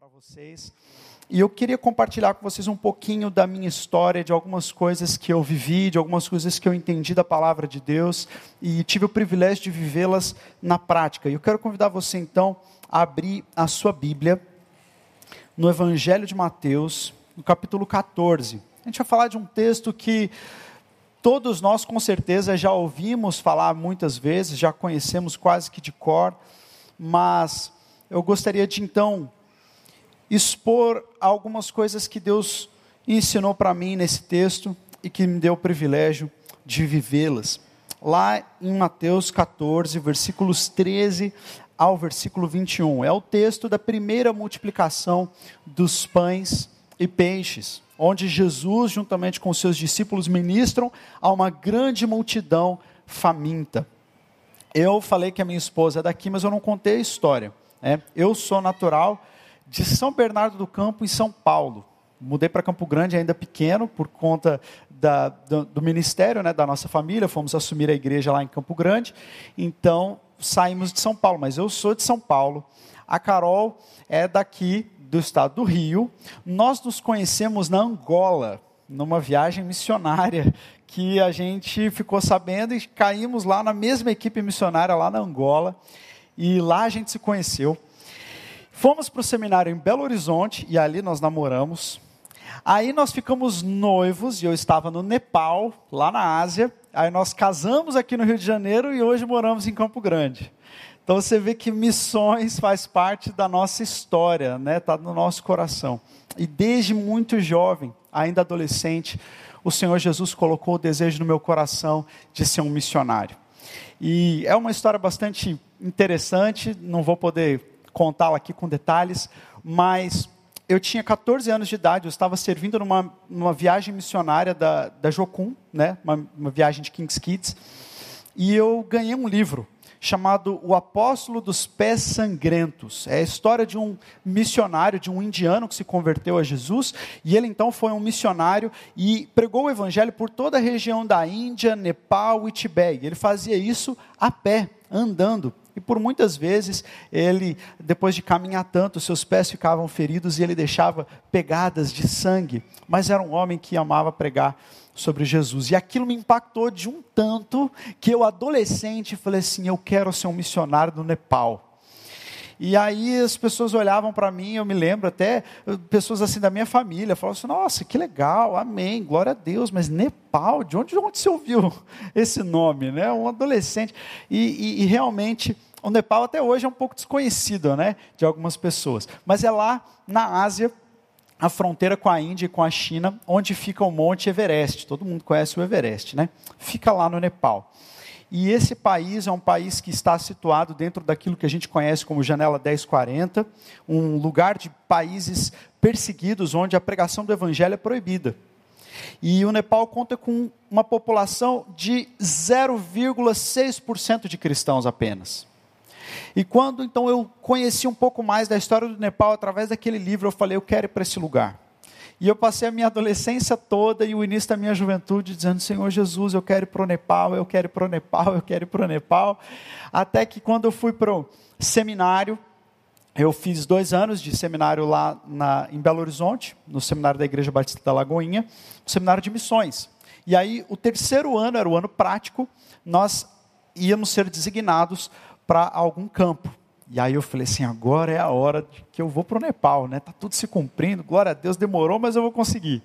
para vocês. E eu queria compartilhar com vocês um pouquinho da minha história, de algumas coisas que eu vivi, de algumas coisas que eu entendi da palavra de Deus e tive o privilégio de vivê-las na prática. E eu quero convidar você então a abrir a sua Bíblia no Evangelho de Mateus, no capítulo 14. A gente vai falar de um texto que todos nós com certeza já ouvimos falar muitas vezes, já conhecemos quase que de cor, mas eu gostaria de então expor algumas coisas que Deus ensinou para mim nesse texto e que me deu o privilégio de vivê-las. Lá em Mateus 14, versículos 13 ao versículo 21. É o texto da primeira multiplicação dos pães e peixes, onde Jesus, juntamente com seus discípulos, ministram a uma grande multidão faminta. Eu falei que a minha esposa é daqui, mas eu não contei a história. É, eu sou natural de São Bernardo do Campo, em São Paulo. Mudei para Campo Grande ainda pequeno, por conta da, do, do, ministério né, da nossa família, fomos assumir a igreja lá em Campo Grande, então saímos de São Paulo, mas eu sou de São Paulo. A Carol é daqui do estado do Rio. Nós nos conhecemos na Angola, numa viagem missionária que a gente ficou sabendo e caímos lá na mesma equipe missionária lá na Angola. E lá a gente se conheceu. Fomos para o seminário em Belo Horizonte e ali nós namoramos. Aí nós ficamos noivos e eu estava no Nepal, lá na Ásia. Aí nós casamos aqui no Rio de Janeiro e hoje moramos em Campo Grande. Então você vê que missões faz parte da nossa história, né? Está no nosso coração. E desde muito jovem, ainda adolescente, o Senhor Jesus colocou o desejo no meu coração de ser um missionário. E é uma história bastante interessante, não vou poder contá-la aqui com detalhes, mas eu tinha 14 anos de idade, eu estava servindo numa, numa viagem missionária da, da Jocum, né, uma, uma viagem de King's Kids, e eu ganhei um livro chamado O Apóstolo dos Pés Sangrentos. É a história de um missionário, de um indiano que se converteu a Jesus, e ele então foi um missionário e pregou o evangelho por toda a região da Índia, Nepal e Tibete. Ele fazia isso a pé, andando. E por muitas vezes ele, depois de caminhar tanto, seus pés ficavam feridos e ele deixava pegadas de sangue. Mas era um homem que amava pregar sobre Jesus. E aquilo me impactou de um tanto que eu, adolescente, falei assim: eu quero ser um missionário no Nepal. E aí as pessoas olhavam para mim, eu me lembro até, pessoas assim da minha família, falavam assim, nossa, que legal, amém, glória a Deus, mas Nepal, de onde, de onde você ouviu esse nome, né? Um adolescente. E, e, e realmente, o Nepal até hoje é um pouco desconhecido, né? De algumas pessoas. Mas é lá na Ásia, a fronteira com a Índia e com a China, onde fica o Monte Everest. Todo mundo conhece o Everest, né? Fica lá no Nepal. E esse país é um país que está situado dentro daquilo que a gente conhece como Janela 1040, um lugar de países perseguidos onde a pregação do evangelho é proibida. E o Nepal conta com uma população de 0,6% de cristãos apenas. E quando então eu conheci um pouco mais da história do Nepal através daquele livro, eu falei, eu quero ir para esse lugar. E eu passei a minha adolescência toda e o início da minha juventude dizendo: Senhor Jesus, eu quero ir para o Nepal, eu quero ir para o Nepal, eu quero ir para o Nepal. Até que quando eu fui para o seminário, eu fiz dois anos de seminário lá na, em Belo Horizonte, no seminário da Igreja Batista da Lagoinha, um seminário de missões. E aí, o terceiro ano era o ano prático, nós íamos ser designados para algum campo. E aí eu falei assim, agora é a hora que eu vou para o Nepal, né? Tá tudo se cumprindo, glória a Deus, demorou, mas eu vou conseguir.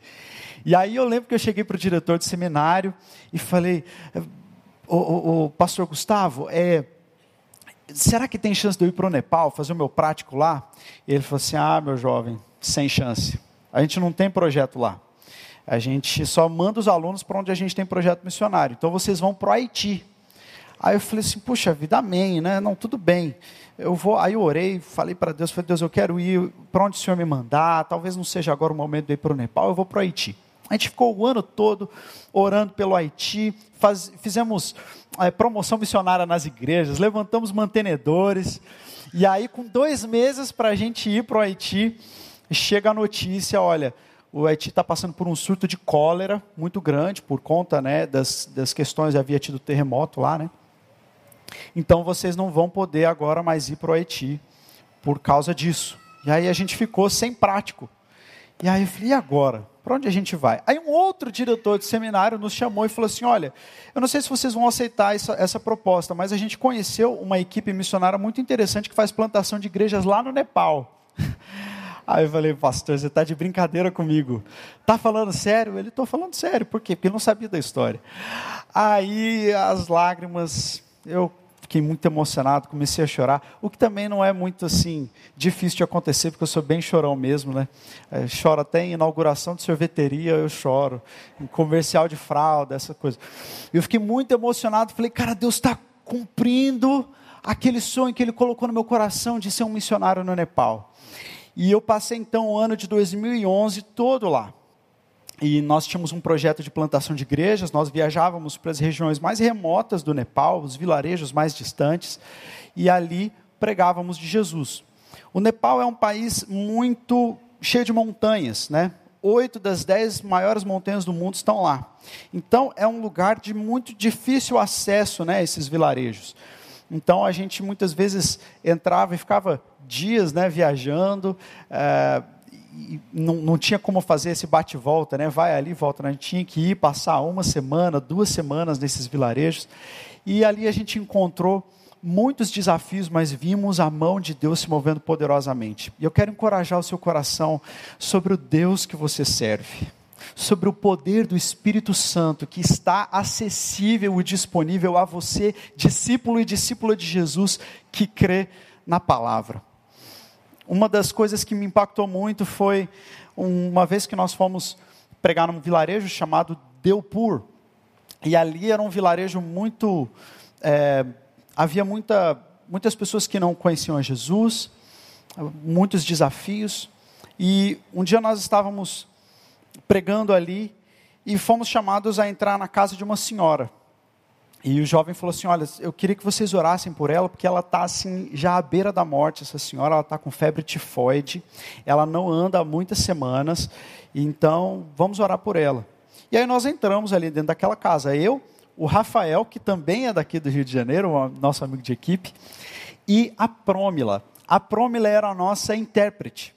E aí eu lembro que eu cheguei para o diretor de seminário e falei, o, o, o pastor Gustavo, é, será que tem chance de eu ir para o Nepal, fazer o meu prático lá? E ele falou assim, ah, meu jovem, sem chance. A gente não tem projeto lá. A gente só manda os alunos para onde a gente tem projeto missionário. Então vocês vão para o Haiti. Aí eu falei assim, puxa vida, amém, né? Não, tudo bem. Eu vou, aí eu orei, falei para Deus, falei, Deus, eu quero ir para onde o Senhor me mandar, talvez não seja agora o momento de ir para o Nepal, eu vou para o Haiti. A gente ficou o ano todo orando pelo Haiti, faz, fizemos é, promoção missionária nas igrejas, levantamos mantenedores, e aí com dois meses para a gente ir para o Haiti, chega a notícia, olha, o Haiti está passando por um surto de cólera muito grande, por conta né, das, das questões, havia tido terremoto lá, né? Então vocês não vão poder agora mais ir para o Haiti por causa disso. E aí a gente ficou sem prático. E aí eu falei, e agora? Para onde a gente vai? Aí um outro diretor de seminário nos chamou e falou assim: Olha, eu não sei se vocês vão aceitar essa, essa proposta, mas a gente conheceu uma equipe missionária muito interessante que faz plantação de igrejas lá no Nepal. Aí eu falei, pastor, você está de brincadeira comigo. Está falando sério? Ele, estou falando sério. Por quê? Porque eu não sabia da história. Aí as lágrimas, eu fiquei muito emocionado, comecei a chorar, o que também não é muito assim difícil de acontecer, porque eu sou bem chorão mesmo, né? É, choro até em inauguração de sorveteria, eu choro, em comercial de fralda, essa coisa. Eu fiquei muito emocionado, falei, cara, Deus está cumprindo aquele sonho que Ele colocou no meu coração de ser um missionário no Nepal. E eu passei então o ano de 2011 todo lá. E nós tínhamos um projeto de plantação de igrejas, nós viajávamos para as regiões mais remotas do Nepal, os vilarejos mais distantes, e ali pregávamos de Jesus. O Nepal é um país muito cheio de montanhas, né? Oito das dez maiores montanhas do mundo estão lá. Então é um lugar de muito difícil acesso, né? Esses vilarejos. Então a gente muitas vezes entrava e ficava dias, né? Viajando. É, não, não tinha como fazer esse bate-volta, né? Vai ali, volta. Né? A gente tinha que ir passar uma semana, duas semanas nesses vilarejos. E ali a gente encontrou muitos desafios, mas vimos a mão de Deus se movendo poderosamente. E eu quero encorajar o seu coração sobre o Deus que você serve, sobre o poder do Espírito Santo que está acessível e disponível a você, discípulo e discípula de Jesus que crê na palavra. Uma das coisas que me impactou muito foi uma vez que nós fomos pregar num vilarejo chamado Deupur. E ali era um vilarejo muito. É, havia muita, muitas pessoas que não conheciam a Jesus, muitos desafios. E um dia nós estávamos pregando ali e fomos chamados a entrar na casa de uma senhora. E o jovem falou assim: Olha, eu queria que vocês orassem por ela, porque ela está assim, já à beira da morte, essa senhora, ela está com febre tifoide, ela não anda há muitas semanas, então vamos orar por ela. E aí nós entramos ali dentro daquela casa, eu, o Rafael, que também é daqui do Rio de Janeiro, nosso amigo de equipe, e a Prômila. A Prômila era a nossa intérprete.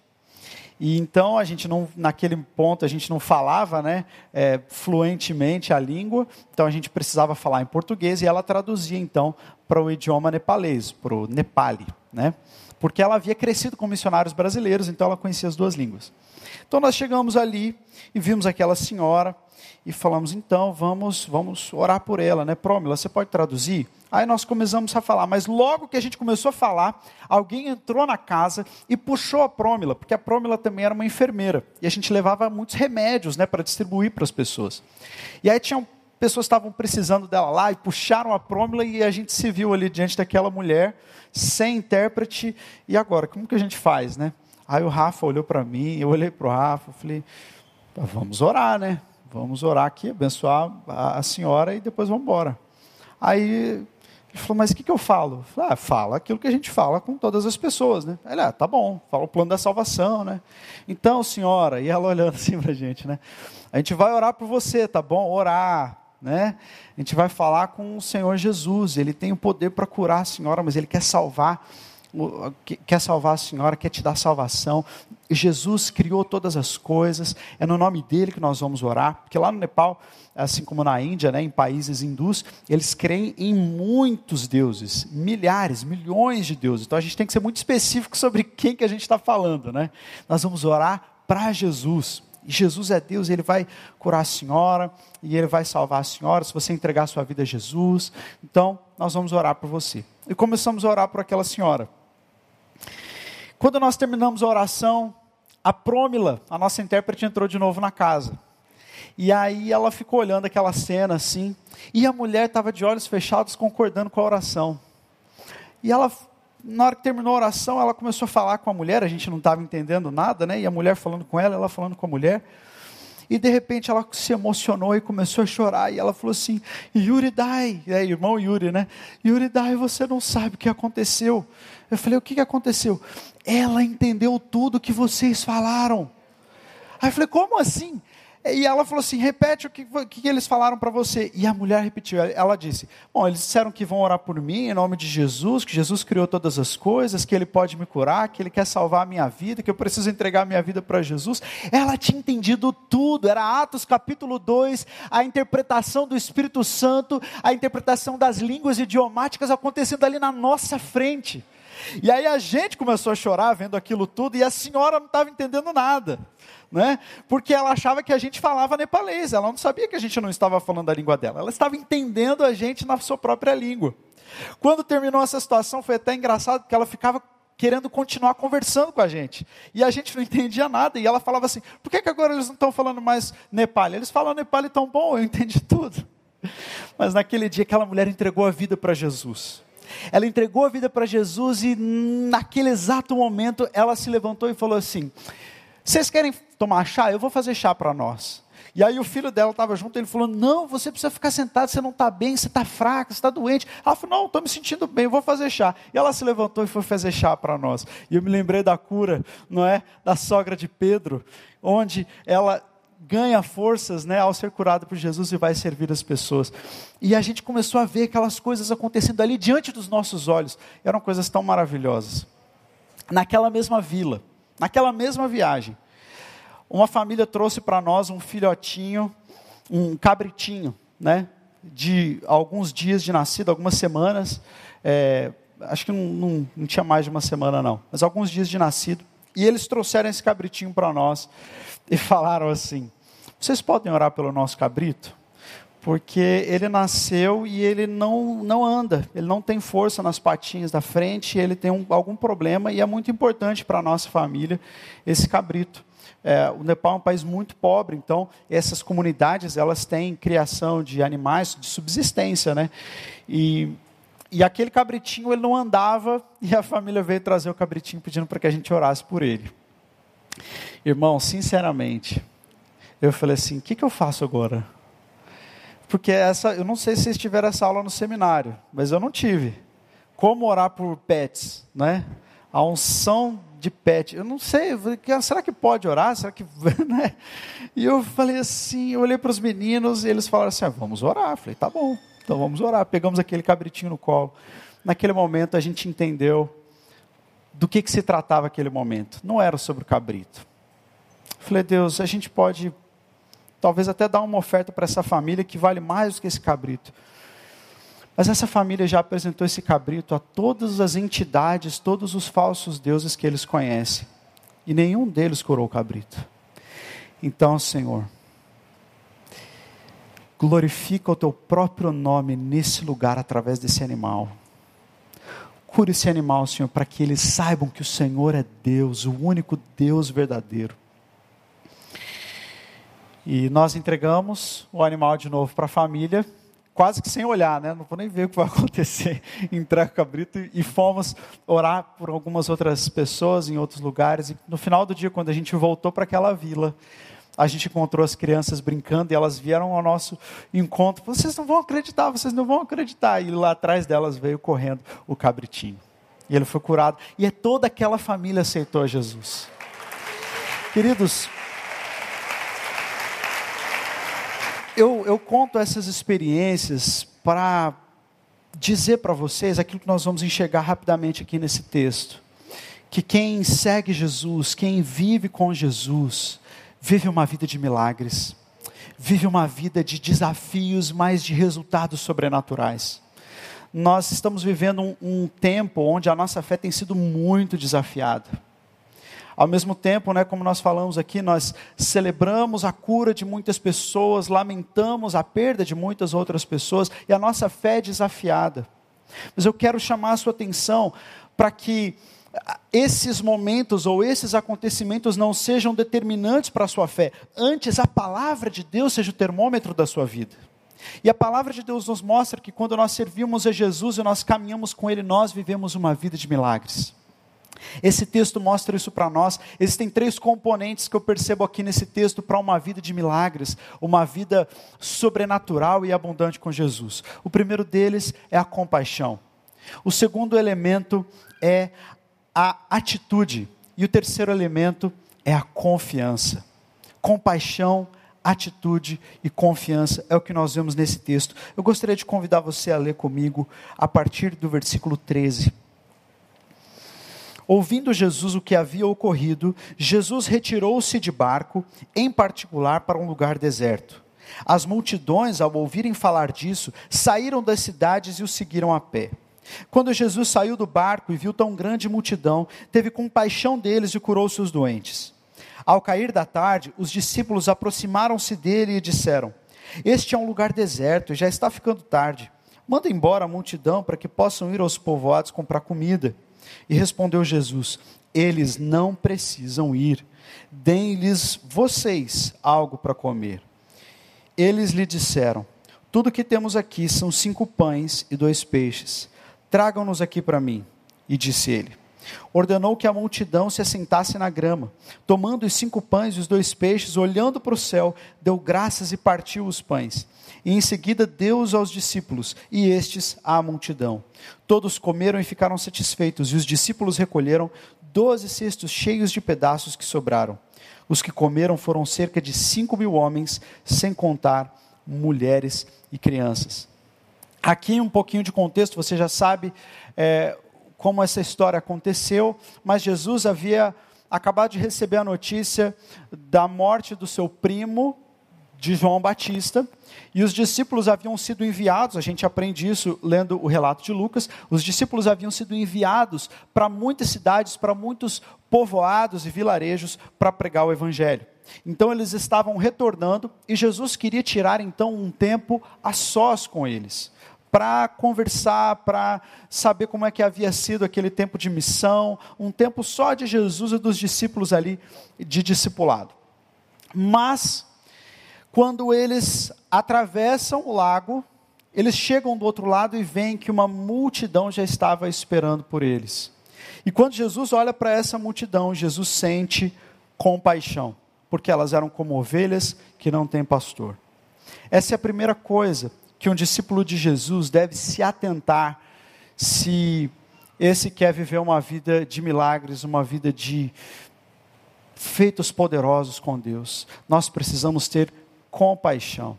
E então a gente não, naquele ponto a gente não falava, né, é, fluentemente a língua, então a gente precisava falar em português e ela traduzia então para o idioma nepalês, para o Nepali, né? Porque ela havia crescido com missionários brasileiros, então ela conhecia as duas línguas. Então nós chegamos ali e vimos aquela senhora e falamos então vamos vamos orar por ela, né? Promila, você pode traduzir? Aí nós começamos a falar, mas logo que a gente começou a falar, alguém entrou na casa e puxou a Prômila, porque a Prômila também era uma enfermeira. E a gente levava muitos remédios né, para distribuir para as pessoas. E aí tinham pessoas estavam precisando dela lá e puxaram a Prômila e a gente se viu ali diante daquela mulher, sem intérprete. E agora, como que a gente faz, né? Aí o Rafa olhou para mim, eu olhei para o Rafa, falei, vamos orar, né? Vamos orar aqui, abençoar a senhora e depois vamos embora. Aí ele falou, mas o que, que eu falo? Eu falei, ah, fala aquilo que a gente fala com todas as pessoas, né? Ele, ah, tá bom, fala o plano da salvação, né? Então, senhora, e ela olhando assim para a gente, né? A gente vai orar por você, tá bom? Orar, né? A gente vai falar com o Senhor Jesus, Ele tem o poder para curar a senhora, mas Ele quer salvar quer salvar a senhora, quer te dar salvação. Jesus criou todas as coisas, é no nome dele que nós vamos orar, porque lá no Nepal, assim como na Índia, né, em países hindus, eles creem em muitos deuses, milhares, milhões de deuses. Então a gente tem que ser muito específico sobre quem que a gente está falando, né? Nós vamos orar para Jesus. Jesus é Deus, Ele vai curar a senhora e Ele vai salvar a senhora se você entregar a sua vida a Jesus. Então, nós vamos orar por você. E começamos a orar por aquela senhora. Quando nós terminamos a oração, a Prômila, a nossa intérprete, entrou de novo na casa. E aí ela ficou olhando aquela cena assim, e a mulher estava de olhos fechados concordando com a oração. E ela, na hora que terminou a oração, ela começou a falar com a mulher, a gente não estava entendendo nada, né? E a mulher falando com ela, ela falando com a mulher. E de repente ela se emocionou e começou a chorar. E ela falou assim: Yuri Dai, é, irmão Yuri, né? Yuri Dai, você não sabe o que aconteceu. Eu falei: o que aconteceu? Ela entendeu tudo que vocês falaram. Aí eu falei: como assim? E ela falou assim: repete o que, o que eles falaram para você. E a mulher repetiu. Ela disse: Bom, eles disseram que vão orar por mim em nome de Jesus, que Jesus criou todas as coisas, que Ele pode me curar, que Ele quer salvar a minha vida, que eu preciso entregar a minha vida para Jesus. Ela tinha entendido tudo. Era Atos capítulo 2, a interpretação do Espírito Santo, a interpretação das línguas idiomáticas acontecendo ali na nossa frente. E aí a gente começou a chorar vendo aquilo tudo e a senhora não estava entendendo nada né? Porque ela achava que a gente falava nepalês, ela não sabia que a gente não estava falando a língua dela, ela estava entendendo a gente na sua própria língua. Quando terminou essa situação, foi até engraçado, porque ela ficava querendo continuar conversando com a gente. E a gente não entendia nada. E ela falava assim: por que, que agora eles não estão falando mais Nepal? Eles falam Nepal tão bom, eu entendi tudo. Mas naquele dia, aquela mulher entregou a vida para Jesus. Ela entregou a vida para Jesus e naquele exato momento ela se levantou e falou assim: vocês querem tomar chá? Eu vou fazer chá para nós. E aí o filho dela estava junto, ele falou: Não, você precisa ficar sentado, você não está bem, você está fraca, você está doente. Ela falou: Não, estou me sentindo bem, eu vou fazer chá. E ela se levantou e foi fazer chá para nós. E eu me lembrei da cura, não é? Da sogra de Pedro, onde ela ganha forças né, ao ser curada por Jesus e vai servir as pessoas. E a gente começou a ver aquelas coisas acontecendo ali diante dos nossos olhos. Eram coisas tão maravilhosas. Naquela mesma vila, Naquela mesma viagem, uma família trouxe para nós um filhotinho, um cabritinho, né? De alguns dias de nascido, algumas semanas. É, acho que não, não, não tinha mais de uma semana, não, mas alguns dias de nascido. E eles trouxeram esse cabritinho para nós e falaram assim: Vocês podem orar pelo nosso cabrito? Porque ele nasceu e ele não, não anda, ele não tem força nas patinhas da frente, ele tem um, algum problema e é muito importante para a nossa família esse cabrito. É, o Nepal é um país muito pobre, então essas comunidades elas têm criação de animais de subsistência, né? E, e aquele cabritinho ele não andava e a família veio trazer o cabritinho pedindo para que a gente orasse por ele. Irmão, sinceramente, eu falei assim: o que, que eu faço agora? Porque essa, eu não sei se vocês tiveram essa aula no seminário, mas eu não tive. Como orar por pets, né? A unção de pet. Eu não sei, será que pode orar? Será que. Né? E eu falei assim, eu olhei para os meninos e eles falaram assim: ah, vamos orar. Eu falei, tá bom, então vamos orar. Pegamos aquele cabritinho no colo. Naquele momento a gente entendeu do que, que se tratava aquele momento. Não era sobre o cabrito. Eu falei, Deus, a gente pode talvez até dar uma oferta para essa família que vale mais do que esse cabrito. Mas essa família já apresentou esse cabrito a todas as entidades, todos os falsos deuses que eles conhecem. E nenhum deles curou o cabrito. Então, Senhor, glorifica o teu próprio nome nesse lugar através desse animal. Cura esse animal, Senhor, para que eles saibam que o Senhor é Deus, o único Deus verdadeiro. E nós entregamos o animal de novo para a família, quase que sem olhar, né? Não vou nem ver o que vai acontecer. Entrega o cabrito e fomos orar por algumas outras pessoas em outros lugares. E no final do dia, quando a gente voltou para aquela vila, a gente encontrou as crianças brincando e elas vieram ao nosso encontro. Vocês não vão acreditar, vocês não vão acreditar. E lá atrás delas veio correndo o cabritinho. E ele foi curado. E é toda aquela família aceitou Jesus. Queridos, eu, eu conto essas experiências para dizer para vocês aquilo que nós vamos enxergar rapidamente aqui nesse texto. Que quem segue Jesus, quem vive com Jesus, vive uma vida de milagres, vive uma vida de desafios, mas de resultados sobrenaturais. Nós estamos vivendo um, um tempo onde a nossa fé tem sido muito desafiada ao mesmo tempo, né, como nós falamos aqui, nós celebramos a cura de muitas pessoas, lamentamos a perda de muitas outras pessoas e a nossa fé é desafiada. Mas eu quero chamar a sua atenção para que esses momentos ou esses acontecimentos não sejam determinantes para a sua fé, antes a palavra de Deus seja o termômetro da sua vida. E a palavra de Deus nos mostra que quando nós servimos a Jesus e nós caminhamos com Ele, nós vivemos uma vida de milagres. Esse texto mostra isso para nós. Existem três componentes que eu percebo aqui nesse texto para uma vida de milagres, uma vida sobrenatural e abundante com Jesus. O primeiro deles é a compaixão. O segundo elemento é a atitude. E o terceiro elemento é a confiança. Compaixão, atitude e confiança. É o que nós vemos nesse texto. Eu gostaria de convidar você a ler comigo a partir do versículo 13. Ouvindo Jesus o que havia ocorrido, Jesus retirou-se de barco, em particular para um lugar deserto. As multidões, ao ouvirem falar disso, saíram das cidades e o seguiram a pé. Quando Jesus saiu do barco e viu tão grande multidão, teve compaixão deles e curou seus doentes. Ao cair da tarde, os discípulos aproximaram-se dele e disseram: Este é um lugar deserto e já está ficando tarde. Manda embora a multidão para que possam ir aos povoados comprar comida. E respondeu Jesus: Eles não precisam ir. Deem-lhes vocês algo para comer. Eles lhe disseram: Tudo que temos aqui são cinco pães e dois peixes. Tragam-nos aqui para mim. E disse ele: Ordenou que a multidão se assentasse na grama. Tomando os cinco pães e os dois peixes, olhando para o céu, deu graças e partiu os pães. E em seguida deu-os aos discípulos, e estes à multidão. Todos comeram e ficaram satisfeitos, e os discípulos recolheram doze cestos cheios de pedaços que sobraram. Os que comeram foram cerca de cinco mil homens, sem contar mulheres e crianças. Aqui um pouquinho de contexto, você já sabe é, como essa história aconteceu, mas Jesus havia acabado de receber a notícia da morte do seu primo, de João Batista, e os discípulos haviam sido enviados, a gente aprende isso lendo o relato de Lucas, os discípulos haviam sido enviados para muitas cidades, para muitos povoados e vilarejos para pregar o evangelho. Então eles estavam retornando e Jesus queria tirar então um tempo a sós com eles para conversar, para saber como é que havia sido aquele tempo de missão, um tempo só de Jesus e dos discípulos ali de discipulado. Mas quando eles atravessam o lago, eles chegam do outro lado e veem que uma multidão já estava esperando por eles. E quando Jesus olha para essa multidão, Jesus sente compaixão, porque elas eram como ovelhas que não têm pastor. Essa é a primeira coisa que um discípulo de Jesus deve se atentar se esse quer viver uma vida de milagres, uma vida de feitos poderosos com Deus. Nós precisamos ter compaixão.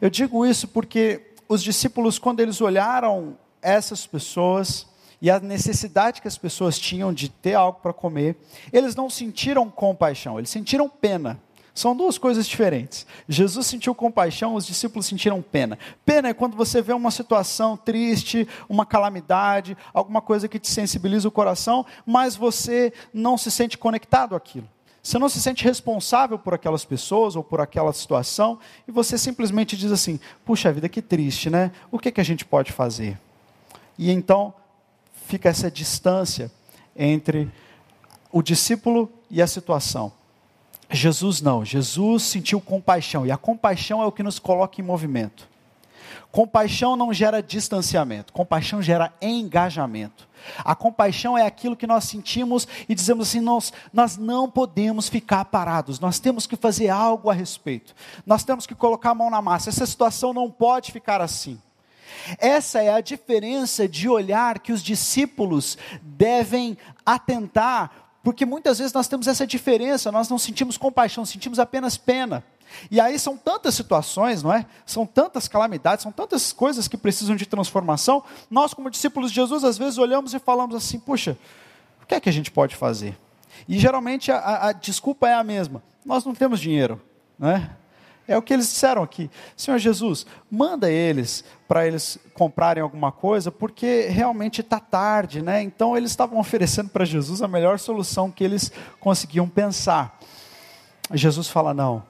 Eu digo isso porque os discípulos, quando eles olharam essas pessoas e a necessidade que as pessoas tinham de ter algo para comer, eles não sentiram compaixão, eles sentiram pena. São duas coisas diferentes. Jesus sentiu compaixão, os discípulos sentiram pena. Pena é quando você vê uma situação triste, uma calamidade, alguma coisa que te sensibiliza o coração, mas você não se sente conectado àquilo. Você não se sente responsável por aquelas pessoas ou por aquela situação e você simplesmente diz assim: puxa vida, que triste, né? O que, que a gente pode fazer? E então fica essa distância entre o discípulo e a situação. Jesus não, Jesus sentiu compaixão, e a compaixão é o que nos coloca em movimento. Compaixão não gera distanciamento, compaixão gera engajamento. A compaixão é aquilo que nós sentimos e dizemos assim: nós, nós não podemos ficar parados, nós temos que fazer algo a respeito, nós temos que colocar a mão na massa, essa situação não pode ficar assim. Essa é a diferença de olhar que os discípulos devem atentar porque muitas vezes nós temos essa diferença, nós não sentimos compaixão, sentimos apenas pena. E aí são tantas situações, não é? São tantas calamidades, são tantas coisas que precisam de transformação. Nós, como discípulos de Jesus, às vezes olhamos e falamos assim: puxa, o que é que a gente pode fazer? E geralmente a, a, a desculpa é a mesma: nós não temos dinheiro, não é? É o que eles disseram aqui. Senhor Jesus, manda eles para eles comprarem alguma coisa, porque realmente está tarde, né? Então eles estavam oferecendo para Jesus a melhor solução que eles conseguiam pensar. Jesus fala: não,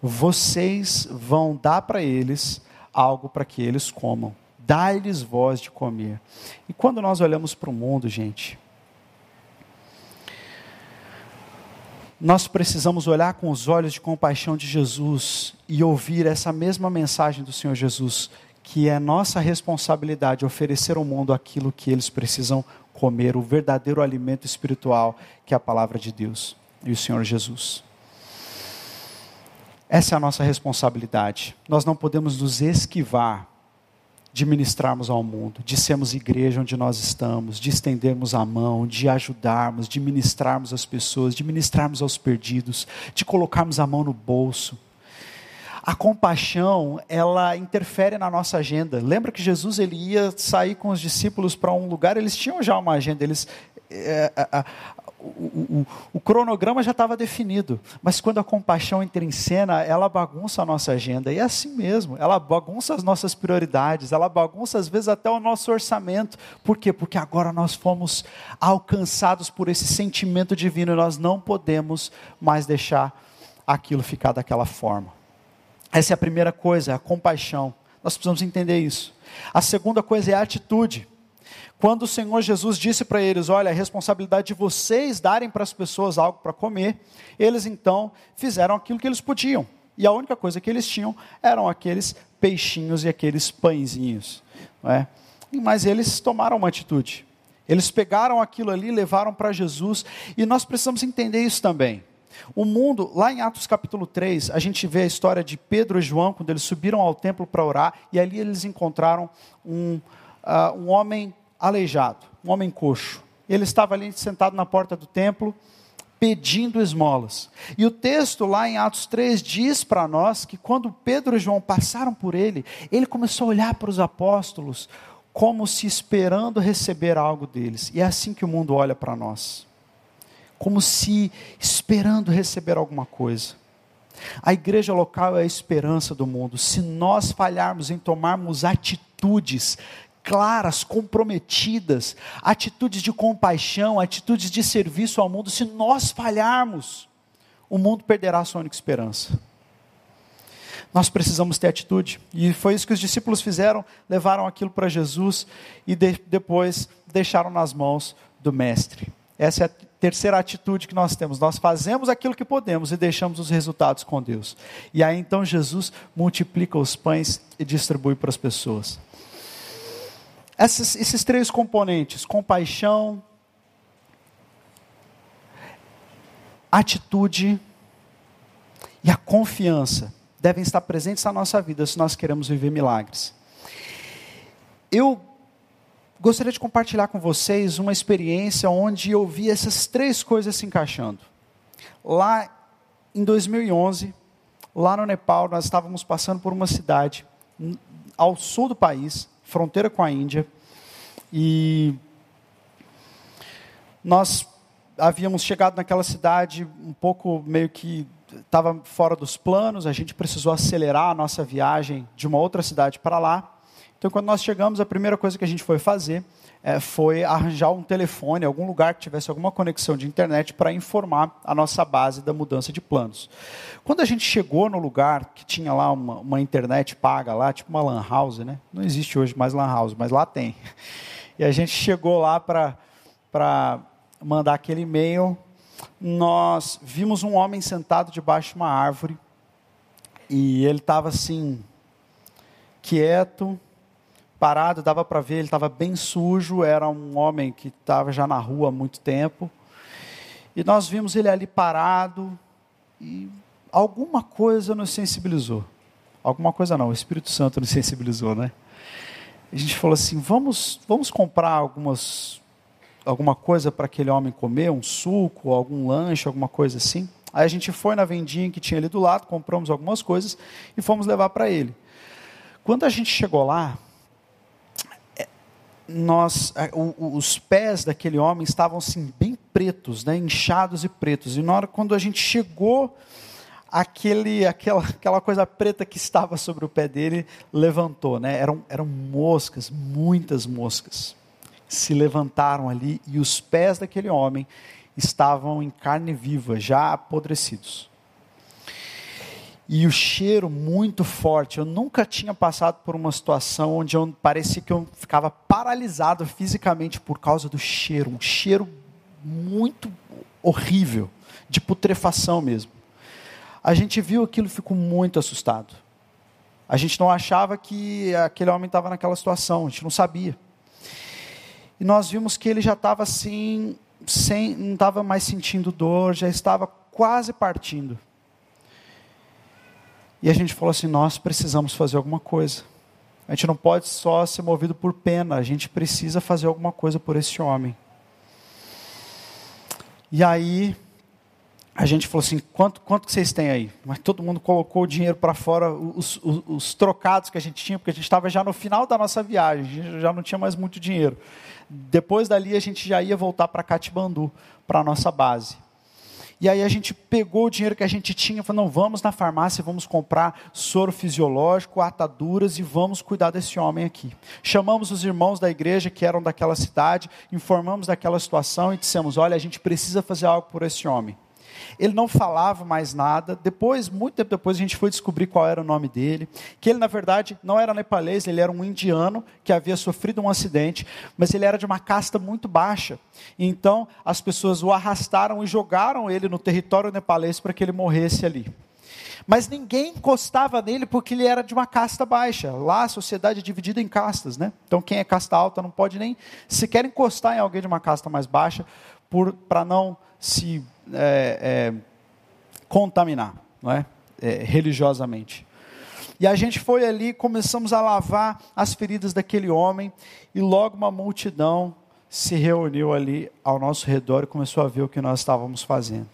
vocês vão dar para eles algo para que eles comam. Dá-lhes voz de comer. E quando nós olhamos para o mundo, gente, nós precisamos olhar com os olhos de compaixão de Jesus e ouvir essa mesma mensagem do Senhor Jesus, que é nossa responsabilidade oferecer ao mundo aquilo que eles precisam comer, o verdadeiro alimento espiritual, que é a palavra de Deus e o Senhor Jesus. Essa é a nossa responsabilidade. Nós não podemos nos esquivar de ministrarmos ao mundo, de sermos igreja onde nós estamos, de estendermos a mão, de ajudarmos, de ministrarmos as pessoas, de ministrarmos aos perdidos, de colocarmos a mão no bolso. a compaixão, ela interfere na nossa agenda. Lembra que Jesus ele ia sair com os discípulos para um lugar, eles tinham já uma agenda, eles é, o, o, o, cronograma já estava definido, mas quando a compaixão entra em cena, ela bagunça a nossa agenda, e é assim mesmo, ela bagunça as nossas prioridades, ela bagunça às vezes até o nosso orçamento, por quê? Porque agora nós fomos alcançados por esse sentimento divino, e nós não podemos mais deixar aquilo ficar daquela forma. Essa é a primeira coisa, a compaixão. Nós precisamos entender isso. A segunda coisa é a atitude. Quando o Senhor Jesus disse para eles: Olha, a responsabilidade de vocês darem para as pessoas algo para comer, eles então fizeram aquilo que eles podiam. E a única coisa que eles tinham eram aqueles peixinhos e aqueles pãezinhos. É? Mas eles tomaram uma atitude. Eles pegaram aquilo ali, levaram para Jesus, e nós precisamos entender isso também. O mundo, lá em Atos capítulo 3, a gente vê a história de Pedro e João, quando eles subiram ao templo para orar, e ali eles encontraram um, uh, um homem aleijado, um homem coxo. Ele estava ali sentado na porta do templo, pedindo esmolas. E o texto lá em Atos 3 diz para nós que quando Pedro e João passaram por ele, ele começou a olhar para os apóstolos como se esperando receber algo deles. E é assim que o mundo olha para nós como se esperando receber alguma coisa. A igreja local é a esperança do mundo. Se nós falharmos em tomarmos atitudes claras, comprometidas, atitudes de compaixão, atitudes de serviço ao mundo, se nós falharmos, o mundo perderá a sua única esperança. Nós precisamos ter atitude. E foi isso que os discípulos fizeram, levaram aquilo para Jesus e de, depois deixaram nas mãos do Mestre. Essa é a terceira atitude que nós temos. Nós fazemos aquilo que podemos e deixamos os resultados com Deus. E aí então Jesus multiplica os pães e distribui para as pessoas. Esses, esses três componentes, compaixão, atitude e a confiança, devem estar presentes na nossa vida se nós queremos viver milagres. Eu gostaria de compartilhar com vocês uma experiência onde eu vi essas três coisas se encaixando. Lá em 2011, lá no Nepal, nós estávamos passando por uma cidade ao sul do país, fronteira com a Índia, e nós havíamos chegado naquela cidade um pouco meio que estava fora dos planos, a gente precisou acelerar a nossa viagem de uma outra cidade para lá. Então, quando nós chegamos, a primeira coisa que a gente foi fazer é, foi arranjar um telefone, algum lugar que tivesse alguma conexão de internet para informar a nossa base da mudança de planos. Quando a gente chegou no lugar que tinha lá uma, uma internet paga lá, tipo uma lan house, né? Não existe hoje mais lan house, mas lá tem. E a gente chegou lá para mandar aquele e-mail. Nós vimos um homem sentado debaixo de uma árvore e ele estava assim quieto, parado, dava para ver, ele estava bem sujo, era um homem que estava já na rua há muito tempo. E nós vimos ele ali parado e alguma coisa nos sensibilizou. Alguma coisa não, o Espírito Santo nos sensibilizou, né? A gente falou assim: vamos, vamos comprar algumas, alguma coisa para aquele homem comer, um suco, algum lanche, alguma coisa assim. Aí a gente foi na vendinha que tinha ali do lado, compramos algumas coisas e fomos levar para ele. Quando a gente chegou lá, nós, os pés daquele homem estavam assim bem pretos, né, inchados e pretos. E na hora quando a gente chegou, aquele, aquela, aquela coisa preta que estava sobre o pé dele levantou, né? Eram, eram moscas, muitas moscas. Se levantaram ali e os pés daquele homem estavam em carne viva, já apodrecidos e o cheiro muito forte. Eu nunca tinha passado por uma situação onde eu parecia que eu ficava paralisado fisicamente por causa do cheiro, um cheiro muito horrível, de putrefação mesmo. A gente viu aquilo e ficou muito assustado. A gente não achava que aquele homem estava naquela situação, a gente não sabia. E nós vimos que ele já estava assim, sem, não estava mais sentindo dor, já estava quase partindo. E a gente falou assim: nós precisamos fazer alguma coisa. A gente não pode só ser movido por pena, a gente precisa fazer alguma coisa por esse homem. E aí, a gente falou assim: quanto, quanto que vocês têm aí? Mas todo mundo colocou o dinheiro para fora, os, os, os, trocados que a gente tinha, porque a gente estava já no final da nossa viagem, a gente já não tinha mais muito dinheiro. Depois dali, a gente já ia voltar para Katmandu, para a nossa base. E aí a gente pegou o dinheiro que a gente tinha falou: não, vamos na farmácia, vamos comprar soro fisiológico, ataduras e vamos cuidar desse homem aqui. Chamamos os irmãos da igreja que eram daquela cidade, informamos daquela situação e dissemos: olha, a gente precisa fazer algo por esse homem. Ele não falava mais nada. Depois, muito tempo depois, a gente foi descobrir qual era o nome dele. Que ele, na verdade, não era nepalês, ele era um indiano que havia sofrido um acidente, mas ele era de uma casta muito baixa. Então, as pessoas o arrastaram e jogaram ele no território nepalês para que ele morresse ali. Mas ninguém encostava nele porque ele era de uma casta baixa. Lá a sociedade é dividida em castas, né? Então quem é casta alta não pode nem sequer encostar em alguém de uma casta mais baixa para não se é, é, contaminar, não é? é? religiosamente. E a gente foi ali, começamos a lavar as feridas daquele homem, e logo uma multidão se reuniu ali ao nosso redor e começou a ver o que nós estávamos fazendo.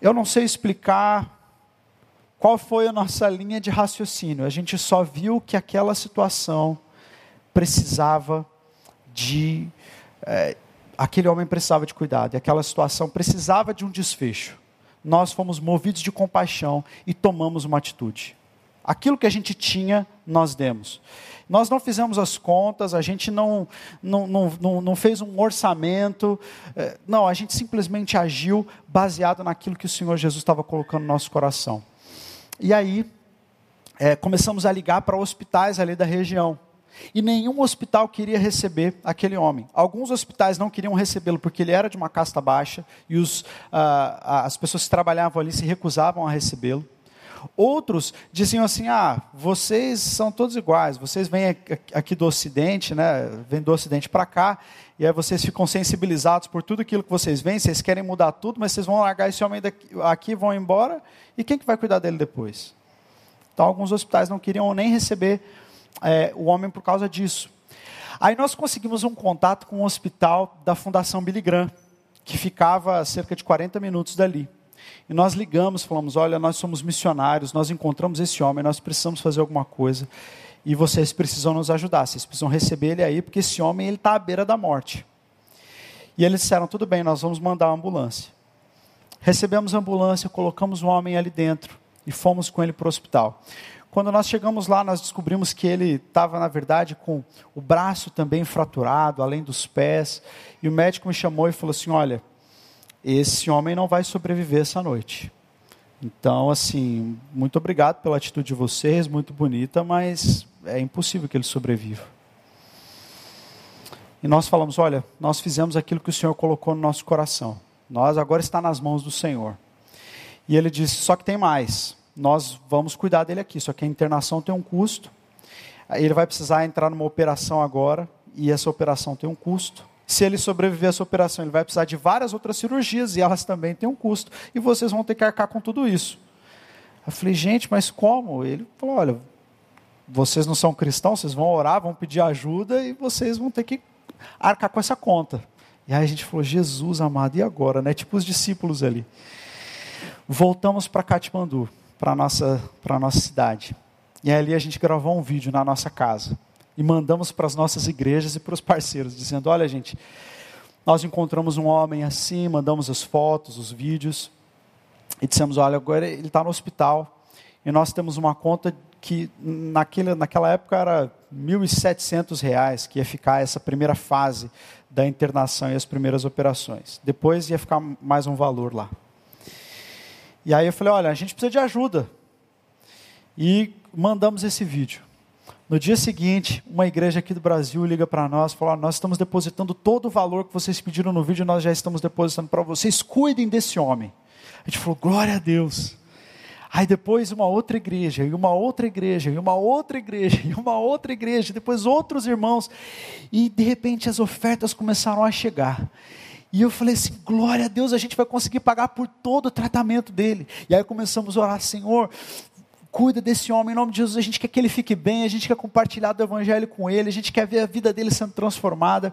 Eu não sei explicar qual foi a nossa linha de raciocínio, a gente só viu que aquela situação precisava de é, aquele homem precisava de cuidado e aquela situação precisava de um desfecho. Nós fomos movidos de compaixão e tomamos uma atitude. Aquilo que a gente tinha, nós demos. Nós não fizemos as contas, a gente não, não, não, não, fez um orçamento, eh, não, a gente simplesmente agiu baseado naquilo que o Senhor Jesus estava colocando no nosso coração. E aí, é, começamos a ligar para hospitais ali da região. E nenhum hospital queria receber aquele homem. Alguns hospitais não queriam recebê-lo porque ele era de uma casta baixa e os, ah, as pessoas que trabalhavam ali se recusavam a recebê-lo. Outros diziam assim: ah, vocês são todos iguais, vocês vêm aqui do Ocidente, né? Vêm do Ocidente para cá, e aí vocês ficam sensibilizados por tudo aquilo que vocês veem, vocês querem mudar tudo, mas vocês vão largar esse homem daqui, aqui, vão embora, e quem que vai cuidar dele depois? Então, alguns hospitais não queriam nem receber é, o homem por causa disso. Aí nós conseguimos um contato com o um hospital da Fundação Billy Graham, que ficava a cerca de 40 minutos dali. E nós ligamos, falamos: olha, nós somos missionários, nós encontramos esse homem, nós precisamos fazer alguma coisa. E vocês precisam nos ajudar, vocês precisam receber ele aí, porque esse homem ele está à beira da morte. E eles disseram: tudo bem, nós vamos mandar uma ambulância. Recebemos a ambulância, colocamos o homem ali dentro e fomos com ele para o hospital. Quando nós chegamos lá, nós descobrimos que ele estava, na verdade, com o braço também fraturado, além dos pés. E o médico me chamou e falou assim: Olha, esse homem não vai sobreviver essa noite. Então, assim, muito obrigado pela atitude de vocês, muito bonita, mas é impossível que ele sobreviva. E nós falamos: Olha, nós fizemos aquilo que o Senhor colocou no nosso coração. Nós agora está nas mãos do Senhor. E ele disse: Só que tem mais nós vamos cuidar dele aqui. Só que a internação tem um custo. Ele vai precisar entrar numa operação agora e essa operação tem um custo. Se ele sobreviver a essa operação, ele vai precisar de várias outras cirurgias e elas também têm um custo. E vocês vão ter que arcar com tudo isso. Eu falei, gente, mas como? Ele falou: olha, vocês não são cristãos, vocês vão orar, vão pedir ajuda e vocês vão ter que arcar com essa conta. E aí a gente falou: Jesus amado, e agora? Né? Tipo os discípulos ali. Voltamos para Katmandu para a nossa, nossa cidade. E ali a gente gravou um vídeo na nossa casa. E mandamos para as nossas igrejas e para os parceiros, dizendo: olha, gente, nós encontramos um homem assim, mandamos as fotos, os vídeos. E dissemos: olha, agora ele está no hospital. E nós temos uma conta que naquele, naquela época era R$ 1.700 que ia ficar essa primeira fase da internação e as primeiras operações. Depois ia ficar mais um valor lá. E aí eu falei: olha, a gente precisa de ajuda. E mandamos esse vídeo. No dia seguinte, uma igreja aqui do Brasil liga para nós fala: Nós estamos depositando todo o valor que vocês pediram no vídeo, nós já estamos depositando para vocês. Cuidem desse homem. A gente falou: Glória a Deus. Aí depois uma outra igreja, e uma outra igreja, e uma outra igreja, e uma outra igreja, depois outros irmãos. E de repente as ofertas começaram a chegar. E eu falei assim: glória a Deus, a gente vai conseguir pagar por todo o tratamento dele. E aí começamos a orar: Senhor, cuida desse homem em nome de Jesus. A gente quer que ele fique bem, a gente quer compartilhar do evangelho com ele, a gente quer ver a vida dele sendo transformada.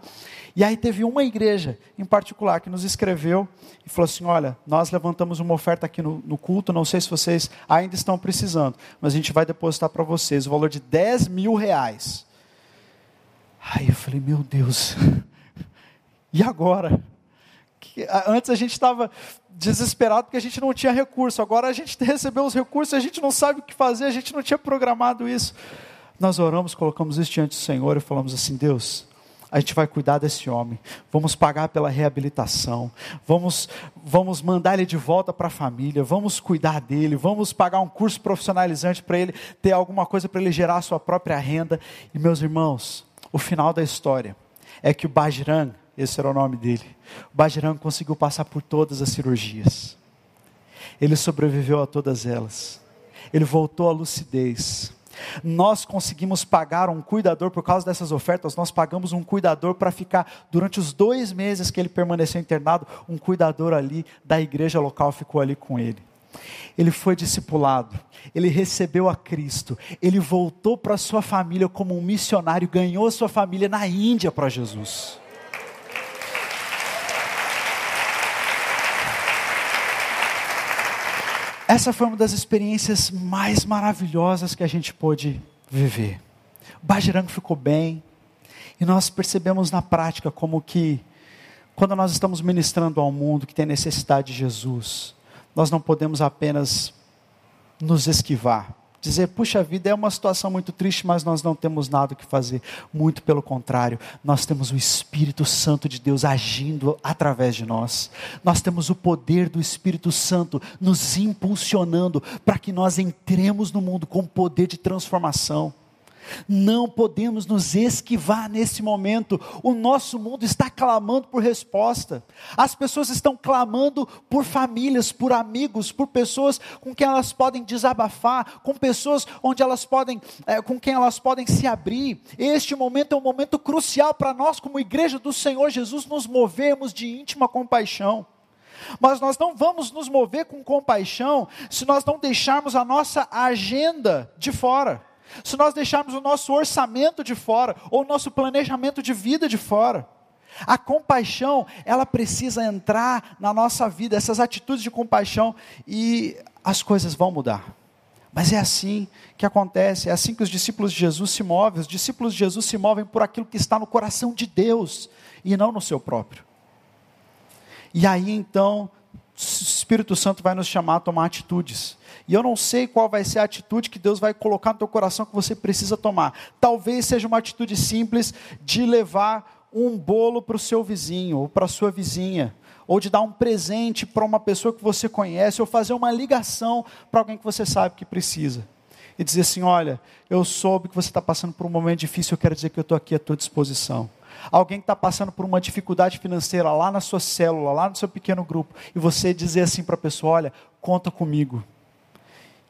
E aí teve uma igreja em particular que nos escreveu e falou assim: Olha, nós levantamos uma oferta aqui no, no culto, não sei se vocês ainda estão precisando, mas a gente vai depositar para vocês o valor de 10 mil reais. Aí eu falei: Meu Deus, e agora? Antes a gente estava desesperado porque a gente não tinha recurso. Agora a gente recebeu os recursos, a gente não sabe o que fazer, a gente não tinha programado isso. Nós oramos, colocamos isso diante do Senhor e falamos assim: Deus, a gente vai cuidar desse homem, vamos pagar pela reabilitação, vamos, vamos mandar ele de volta para a família, vamos cuidar dele, vamos pagar um curso profissionalizante para ele ter alguma coisa para ele gerar a sua própria renda. E meus irmãos, o final da história é que o Bajrang, esse era o nome dele. O Bajrang conseguiu passar por todas as cirurgias. Ele sobreviveu a todas elas. Ele voltou à lucidez. Nós conseguimos pagar um cuidador por causa dessas ofertas. Nós pagamos um cuidador para ficar durante os dois meses que ele permaneceu internado. Um cuidador ali da igreja local ficou ali com ele. Ele foi discipulado, ele recebeu a Cristo, ele voltou para sua família como um missionário, ganhou sua família na Índia para Jesus. Essa foi uma das experiências mais maravilhosas que a gente pôde viver. Bajirang ficou bem, e nós percebemos na prática como que, quando nós estamos ministrando ao mundo que tem necessidade de Jesus, nós não podemos apenas nos esquivar, dizer, puxa vida, é uma situação muito triste, mas nós não temos nada o que fazer. Muito pelo contrário, nós temos o Espírito Santo de Deus agindo através de nós. Nós temos o poder do Espírito Santo nos impulsionando para que nós entremos no mundo com poder de transformação. Não podemos nos esquivar nesse momento. O nosso mundo está clamando por resposta. As pessoas estão clamando por famílias, por amigos, por pessoas com quem elas podem desabafar, com pessoas onde elas podem, é, com quem elas podem se abrir. Este momento é um momento crucial para nós, como igreja do Senhor Jesus, nos movermos de íntima compaixão. Mas nós não vamos nos mover com compaixão se nós não deixarmos a nossa agenda de fora se nós deixarmos o nosso orçamento de fora, ou o nosso planejamento de vida de fora. A compaixão, ela precisa entrar na nossa vida, essas atitudes de compaixão, e as coisas vão mudar. Mas é assim que acontece, é assim que os discípulos de Jesus se movem. Os discípulos de Jesus se movem por aquilo que está no coração de Deus e não no seu próprio. E aí então, o Espírito Santo vai nos chamar a tomar atitudes. E eu não sei qual vai ser a atitude que Deus vai colocar no teu coração que você precisa tomar. Talvez seja uma atitude simples de levar um bolo para o seu vizinho ou para a sua vizinha, ou de dar um presente para uma pessoa que você conhece, ou fazer uma ligação para alguém que você sabe que precisa. E dizer assim: olha, eu soube que você está passando por um momento difícil, eu quero dizer que eu estou aqui à tua disposição alguém que está passando por uma dificuldade financeira lá na sua célula, lá no seu pequeno grupo, e você dizer assim para a pessoa: olha, conta comigo.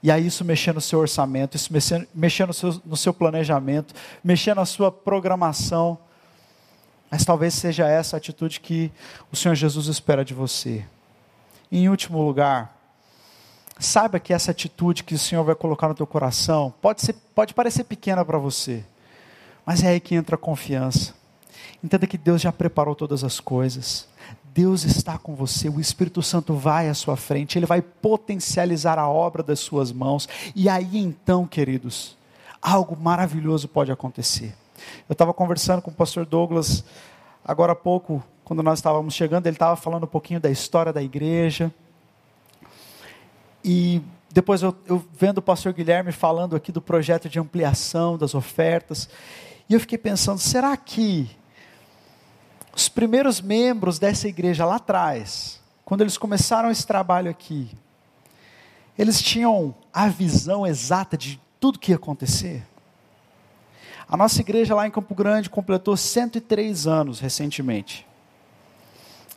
E aí isso mexer no seu orçamento, isso mexer, no, seu, no seu planejamento, mexer na sua programação. Mas talvez seja essa a atitude que o Senhor Jesus espera de você. E em último lugar, saiba que essa atitude que o Senhor vai colocar no teu coração pode, ser, pode parecer pequena para você, mas é aí que entra a confiança. Entenda que Deus já preparou todas as coisas. Deus está com você, o Espírito Santo vai à sua frente, ele vai potencializar a obra das suas mãos, e aí então, queridos, algo maravilhoso pode acontecer. Eu estava conversando com o pastor Douglas agora há pouco, quando nós estávamos chegando, ele estava falando um pouquinho da história da igreja, e depois eu, eu vendo o pastor Guilherme falando aqui do projeto de ampliação das ofertas, e eu fiquei pensando, será que os primeiros membros dessa igreja lá atrás, quando eles começaram esse trabalho aqui, eles tinham a visão exata de tudo que ia acontecer. A nossa igreja lá em Campo Grande completou 103 anos recentemente.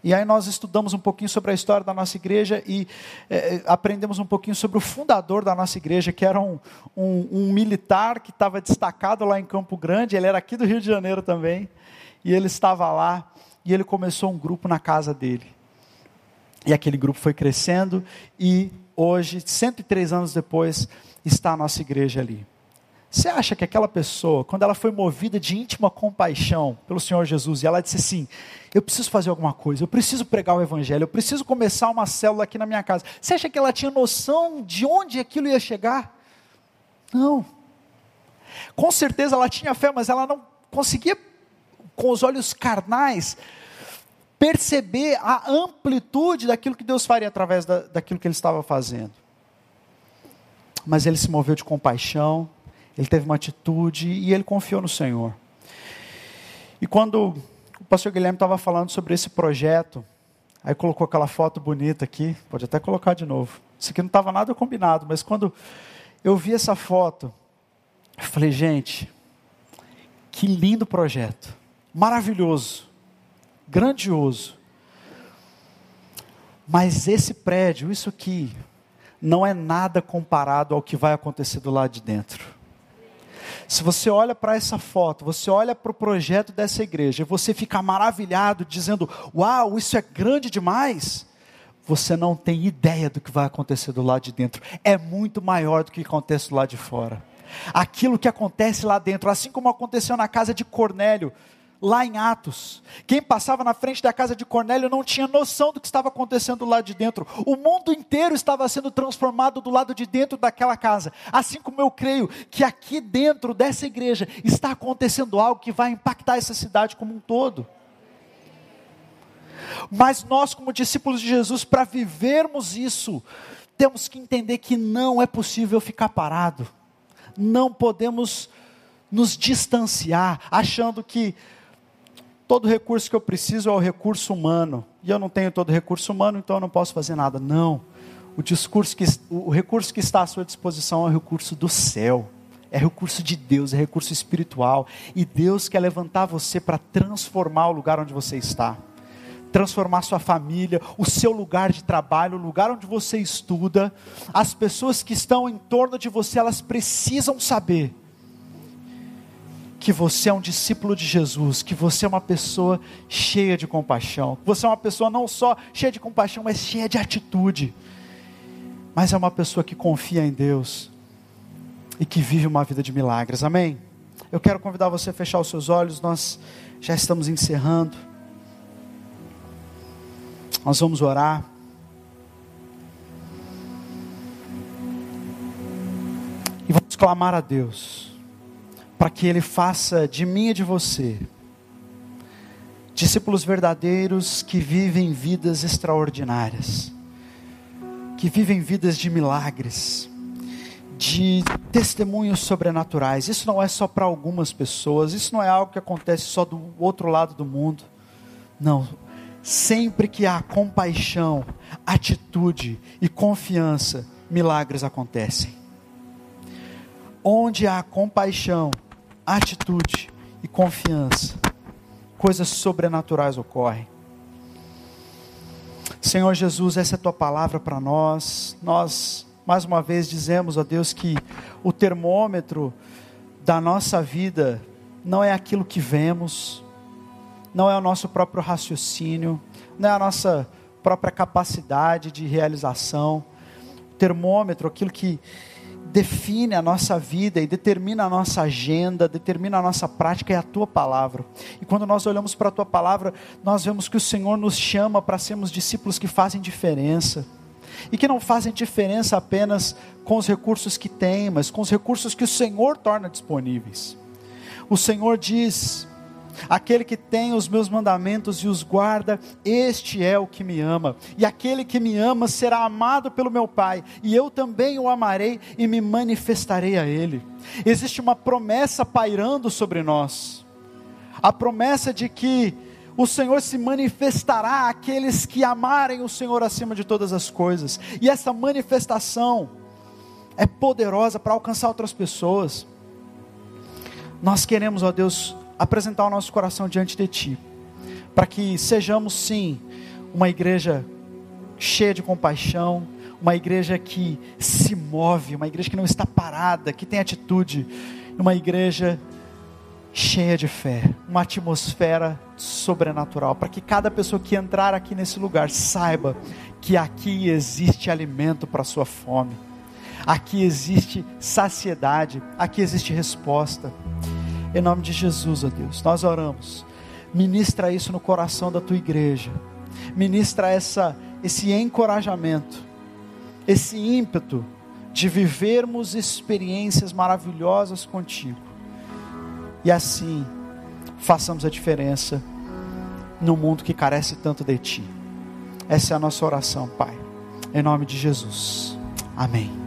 E aí nós estudamos um pouquinho sobre a história da nossa igreja e é, aprendemos um pouquinho sobre o fundador da nossa igreja, que era um, um, um militar que estava destacado lá em Campo Grande, ele era aqui do Rio de Janeiro também e ele estava lá e ele começou um grupo na casa dele. E aquele grupo foi crescendo e hoje, 103 anos depois, está a nossa igreja ali. Você acha que aquela pessoa, quando ela foi movida de íntima compaixão pelo Senhor Jesus, e ela disse assim: Eu preciso fazer alguma coisa, eu preciso pregar o Evangelho, eu preciso começar uma célula aqui na minha casa. Você acha que ela tinha noção de onde aquilo ia chegar? Não. Com certeza ela tinha fé, mas ela não conseguia, com os olhos carnais, perceber a amplitude daquilo que Deus faria através da, daquilo que ele estava fazendo. Mas ele se moveu de compaixão, ele teve uma atitude e ele confiou no Senhor. E quando o pastor Guilherme estava falando sobre esse projeto, aí colocou aquela foto bonita aqui, pode até colocar de novo. Isso aqui não estava nada combinado, mas quando eu vi essa foto, eu falei, gente, que lindo projeto, maravilhoso, grandioso. Mas esse prédio, isso aqui, não é nada comparado ao que vai acontecer do lado de dentro. Se você olha para essa foto, você olha para o projeto dessa igreja, e você fica maravilhado, dizendo: Uau, isso é grande demais. Você não tem ideia do que vai acontecer do lado de dentro. É muito maior do que acontece do lado de fora. Aquilo que acontece lá dentro, assim como aconteceu na casa de Cornélio, lá em Atos. Quem passava na frente da casa de Cornélio não tinha noção do que estava acontecendo do lado de dentro. O mundo inteiro estava sendo transformado do lado de dentro daquela casa. Assim como eu creio que aqui dentro dessa igreja está acontecendo algo que vai impactar essa cidade como um todo. Mas nós, como discípulos de Jesus, para vivermos isso, temos que entender que não é possível ficar parado. Não podemos nos distanciar achando que todo recurso que eu preciso é o recurso humano. E eu não tenho todo recurso humano, então eu não posso fazer nada. Não. O, discurso que, o recurso que está à sua disposição é o recurso do céu. É recurso de Deus, é recurso espiritual. E Deus quer levantar você para transformar o lugar onde você está. Transformar sua família, o seu lugar de trabalho, o lugar onde você estuda. As pessoas que estão em torno de você, elas precisam saber que você é um discípulo de Jesus, que você é uma pessoa cheia de compaixão, você é uma pessoa não só cheia de compaixão, mas cheia de atitude, mas é uma pessoa que confia em Deus e que vive uma vida de milagres, amém? Eu quero convidar você a fechar os seus olhos, nós já estamos encerrando, nós vamos orar. E vamos clamar a Deus para que Ele faça de mim e de você discípulos verdadeiros que vivem vidas extraordinárias, que vivem vidas de milagres, de testemunhos sobrenaturais. Isso não é só para algumas pessoas, isso não é algo que acontece só do outro lado do mundo. Não. Sempre que há compaixão, atitude e confiança, milagres acontecem. Onde há compaixão, atitude e confiança, coisas sobrenaturais ocorrem. Senhor Jesus, essa é a tua palavra para nós. Nós, mais uma vez, dizemos a Deus que o termômetro da nossa vida não é aquilo que vemos, não é o nosso próprio raciocínio, não é a nossa própria capacidade de realização. O termômetro, aquilo que define a nossa vida e determina a nossa agenda, determina a nossa prática é a tua palavra. E quando nós olhamos para a tua palavra, nós vemos que o Senhor nos chama para sermos discípulos que fazem diferença. E que não fazem diferença apenas com os recursos que têm, mas com os recursos que o Senhor torna disponíveis. O Senhor diz: Aquele que tem os meus mandamentos e os guarda, este é o que me ama. E aquele que me ama será amado pelo meu Pai, e eu também o amarei e me manifestarei a ele. Existe uma promessa pairando sobre nós. A promessa de que o Senhor se manifestará àqueles que amarem o Senhor acima de todas as coisas. E essa manifestação é poderosa para alcançar outras pessoas. Nós queremos, ó Deus, apresentar o nosso coração diante de Ti, para que sejamos sim uma igreja cheia de compaixão, uma igreja que se move, uma igreja que não está parada, que tem atitude, uma igreja cheia de fé, uma atmosfera sobrenatural, para que cada pessoa que entrar aqui nesse lugar saiba que aqui existe alimento para a sua fome, aqui existe saciedade, aqui existe resposta. Em nome de Jesus, ó Deus, nós oramos. Ministra isso no coração da tua igreja. Ministra essa esse encorajamento, esse ímpeto de vivermos experiências maravilhosas contigo. E assim façamos a diferença no mundo que carece tanto de ti. Essa é a nossa oração, Pai. Em nome de Jesus. Amém.